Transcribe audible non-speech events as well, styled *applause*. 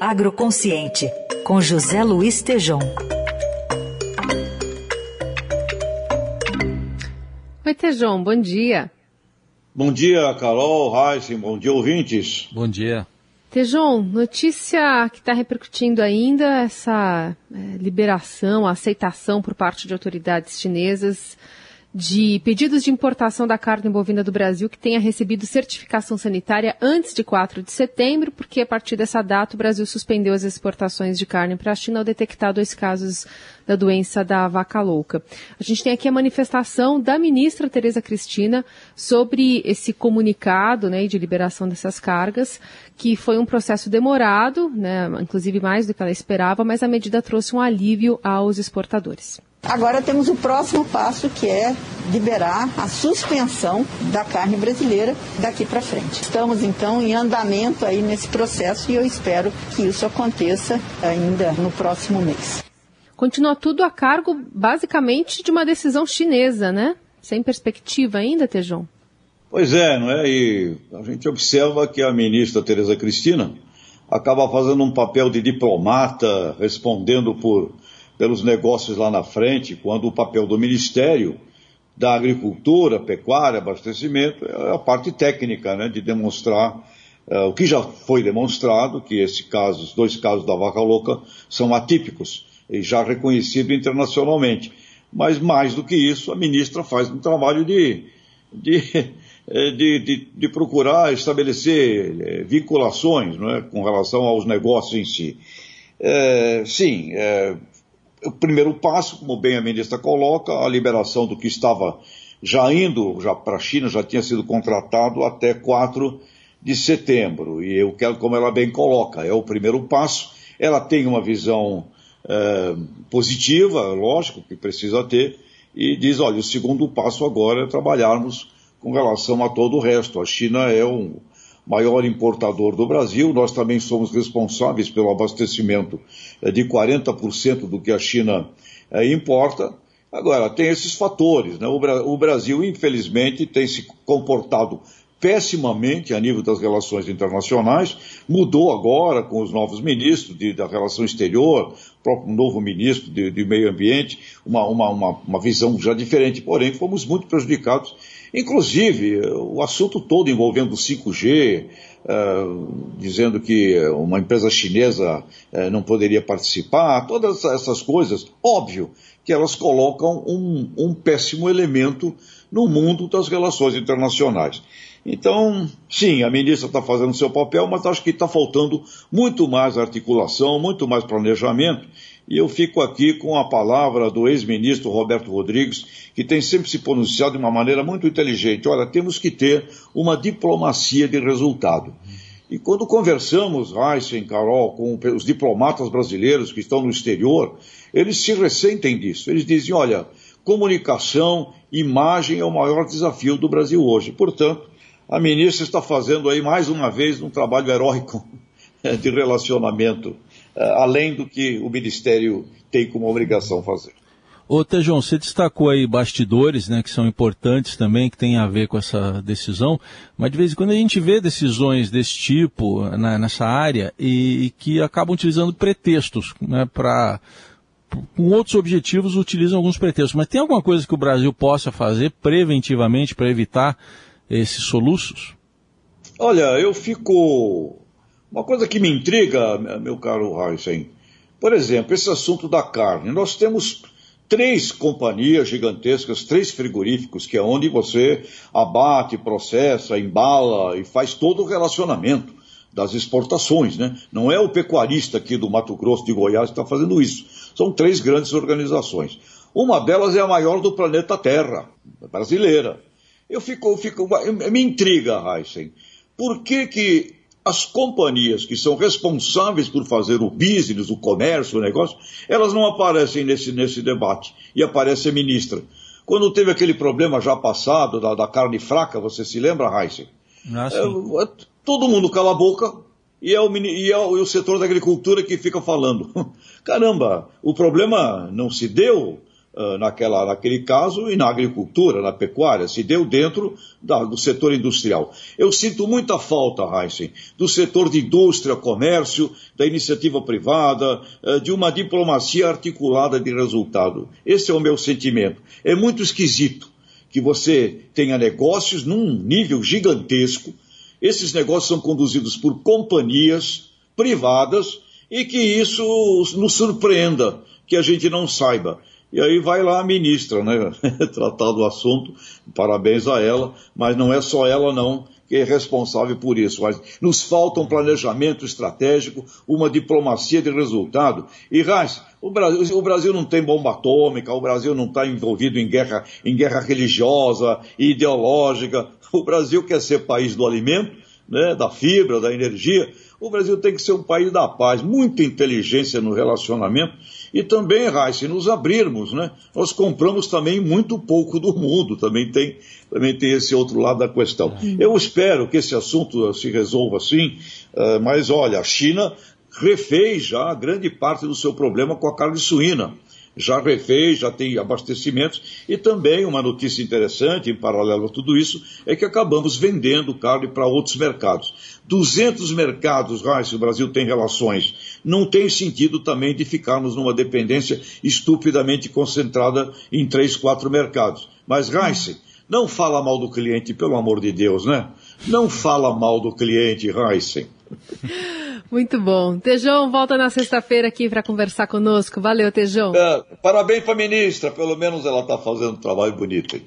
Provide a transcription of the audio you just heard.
Agroconsciente, com José Luiz Tejom. Oi, Tejom, bom dia. Bom dia, Carol, Heisen, bom dia, ouvintes. Bom dia. Tejon, notícia que está repercutindo ainda essa é, liberação, aceitação por parte de autoridades chinesas de pedidos de importação da carne bovina do Brasil que tenha recebido certificação sanitária antes de 4 de setembro, porque a partir dessa data o Brasil suspendeu as exportações de carne para a China ao detectar dois casos da doença da vaca louca. A gente tem aqui a manifestação da ministra Tereza Cristina sobre esse comunicado né, de liberação dessas cargas, que foi um processo demorado, né, inclusive mais do que ela esperava, mas a medida trouxe um alívio aos exportadores. Agora temos o próximo passo que é liberar a suspensão da carne brasileira daqui para frente. Estamos então em andamento aí nesse processo e eu espero que isso aconteça ainda no próximo mês. Continua tudo a cargo basicamente de uma decisão chinesa, né? Sem perspectiva ainda, Tejon? Pois é, não é? E a gente observa que a ministra Tereza Cristina acaba fazendo um papel de diplomata, respondendo por pelos negócios lá na frente, quando o papel do Ministério da Agricultura, Pecuária, Abastecimento é a parte técnica, né, de demonstrar uh, o que já foi demonstrado, que esse caso, os dois casos da vaca louca são atípicos e já reconhecido internacionalmente. Mas mais do que isso, a ministra faz um trabalho de, de, de, de, de procurar estabelecer eh, vinculações é, com relação aos negócios em si. É, sim, é, o primeiro passo, como bem a ministra coloca, a liberação do que estava já indo já para a China, já tinha sido contratado até 4 de setembro. E eu quero, como ela bem coloca, é o primeiro passo. Ela tem uma visão é, positiva, lógico, que precisa ter, e diz, olha, o segundo passo agora é trabalharmos com relação a todo o resto. A China é um, maior importador do Brasil, nós também somos responsáveis pelo abastecimento eh, de 40% do que a China eh, importa. Agora, tem esses fatores. Né? O, Brasil, infelizmente, tem se comportado pessimamente a nível das relações internacionais, mudou agora com os novos ministros de, da relação exterior, o próprio novo ministro de, de meio ambiente, uma, uma, uma, uma visão já diferente, porém fomos muito prejudicados. Inclusive, o assunto todo envolvendo o 5G, uh, dizendo que uma empresa chinesa uh, não poderia participar, todas essas coisas, óbvio que elas colocam um, um péssimo elemento no mundo das relações internacionais. Então, sim, a ministra está fazendo seu papel, mas acho que está faltando muito mais articulação, muito mais planejamento. E eu fico aqui com a palavra do ex-ministro Roberto Rodrigues, que tem sempre se pronunciado de uma maneira muito inteligente. Olha, temos que ter uma diplomacia de resultado. E quando conversamos, Heisen, Carol, com os diplomatas brasileiros que estão no exterior, eles se ressentem disso. Eles dizem, olha, comunicação, imagem é o maior desafio do Brasil hoje. Portanto, a ministra está fazendo aí mais uma vez um trabalho heróico *laughs* de relacionamento eh, além do que o Ministério tem como obrigação fazer. Ô Tejão, você destacou aí bastidores, né, que são importantes também, que tem a ver com essa decisão, mas de vez em quando a gente vê decisões desse tipo né, nessa área e, e, que acabam utilizando pretextos, né, para com outros objetivos utilizam alguns pretextos. Mas tem alguma coisa que o Brasil possa fazer preventivamente para evitar esses soluços? Olha, eu fico uma coisa que me intriga, meu caro Heisen, por exemplo, esse assunto da carne. Nós temos três companhias gigantescas, três frigoríficos, que é onde você abate, processa, embala e faz todo o relacionamento das exportações, né? Não é o pecuarista aqui do Mato Grosso, de Goiás, que está fazendo isso. São três grandes organizações. Uma delas é a maior do planeta Terra, brasileira. Eu fico, fico me intriga, Heisen. Por que que as companhias que são responsáveis por fazer o business, o comércio, o negócio, elas não aparecem nesse, nesse debate. E aparece a ministra. Quando teve aquele problema já passado da, da carne fraca, você se lembra, Heisen? Ah, é, é, todo mundo cala a boca e é, o, e é o, e o setor da agricultura que fica falando. *laughs* Caramba, o problema não se deu uh, naquela, naquele caso, e na agricultura, na pecuária, se deu dentro da, do setor industrial. Eu sinto muita falta, Heisen, do setor de indústria, comércio, da iniciativa privada, uh, de uma diplomacia articulada de resultado. Esse é o meu sentimento. É muito esquisito que você tenha negócios num nível gigantesco. Esses negócios são conduzidos por companhias privadas e que isso nos surpreenda, que a gente não saiba. E aí vai lá a ministra, né, *laughs* tratar do assunto, parabéns a ela, mas não é só ela não que é responsável por isso. Mas nos falta um planejamento estratégico, uma diplomacia de resultado. E, Reis, o Brasil, o Brasil não tem bomba atômica, o Brasil não está envolvido em guerra, em guerra religiosa, ideológica. O Brasil quer ser país do alimento, né, da fibra, da energia. O Brasil tem que ser um país da paz, muita inteligência no relacionamento e também, Raíssa, nos abrirmos, né? Nós compramos também muito pouco do mundo, também tem, também tem esse outro lado da questão. Eu espero que esse assunto se resolva assim, uh, mas olha, a China refez já grande parte do seu problema com a carne suína já refez, já tem abastecimentos. E também uma notícia interessante, em paralelo a tudo isso, é que acabamos vendendo carne para outros mercados. 200 mercados, Raíssa, o Brasil tem relações. Não tem sentido também de ficarmos numa dependência estupidamente concentrada em três, quatro mercados. Mas, Raíssa, não fala mal do cliente, pelo amor de Deus, né? Não fala mal do cliente, Raíssa. *laughs* Muito bom. Tejão, volta na sexta-feira aqui para conversar conosco. Valeu, Tejão. É, parabéns para a ministra, pelo menos ela está fazendo um trabalho bonito.